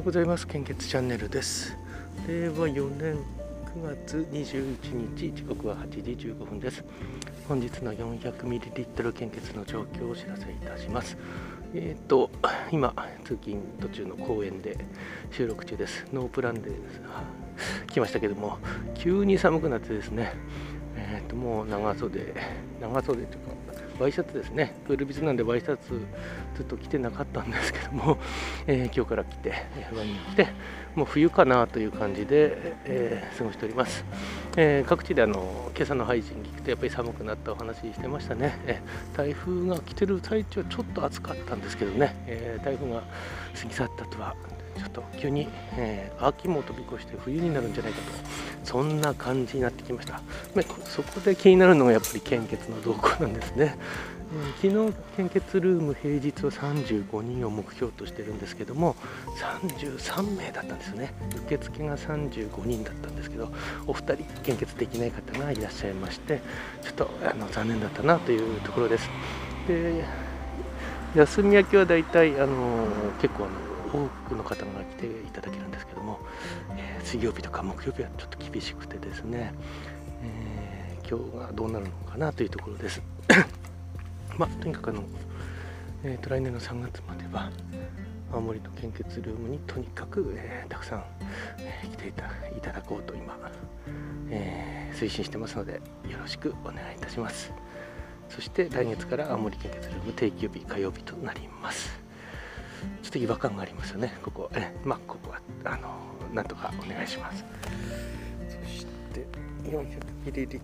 ようございます。献血チャンネルです。令和4年9月21日時刻は8時15分です。本日の 400ml 献血の状況をお知らせいたします。えっ、ー、と今通勤途中の公園で収録中です。ノープランで来ましたけども急に寒くなってですねえっ、ー、ともう長袖長袖というかワイシャツですね。プールビズなんでワイシャツずっと着てなかったんですけども、えー、今日から着て上に着てもう冬かなという感じで、えー、過ごしております、えー、各地であの今朝の配信聞くとやっぱり寒くなったお話してましたね、え台風が来てる最中はちょっと暑かったんですけどね、え台風が過ぎ去ったとはちょっと急に、えー、秋も飛び越して冬になるんじゃないかとそんな感じになってきました、ま、そこで気になるのがやっぱり献血の動向なんですね、えー、昨日献血ルーム平日は35人を目標としてるんですけども33名だったんですよね。受付が35人だったんですけどお二人献血できない方がいらっしゃいましてちょっとあの残念だったなというところです。で休み明けはだいたいあの結構あの多くの方が来ていただけるんですけども、えー、水曜日とか木曜日はちょっと厳しくてですね、えー、今日がどうなるのかなというところです。まあ、とにかくあの、えーと、来年の3月までは青森の献血ルームにとにかく、えー、たくさん、えー、来ていたいただこうと今、えー、推進してますのでよろしくお願いいたしますそして来月から青森献血ルーム定休日火曜日となりますちょっと違和感がありますよね。ここえまあここはあのなんとかお願いします。そして 400ml 献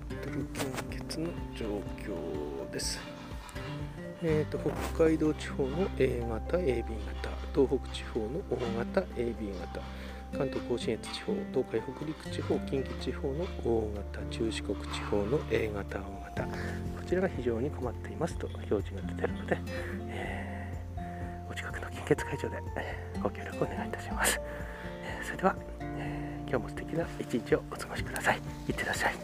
血の状況です。えーと、北海道地方の A 型 AB 型東北地方の O 型 AB 型関東甲信越地方東海北陸地方近畿地方の O 型中四国地方の A 型 O 型。こちらが非常に困っていますと表示が出ているので、えー血会場でご協力お願いいたします。それでは、え今日も素敵な一日をお過ごしください。いってらっしゃい。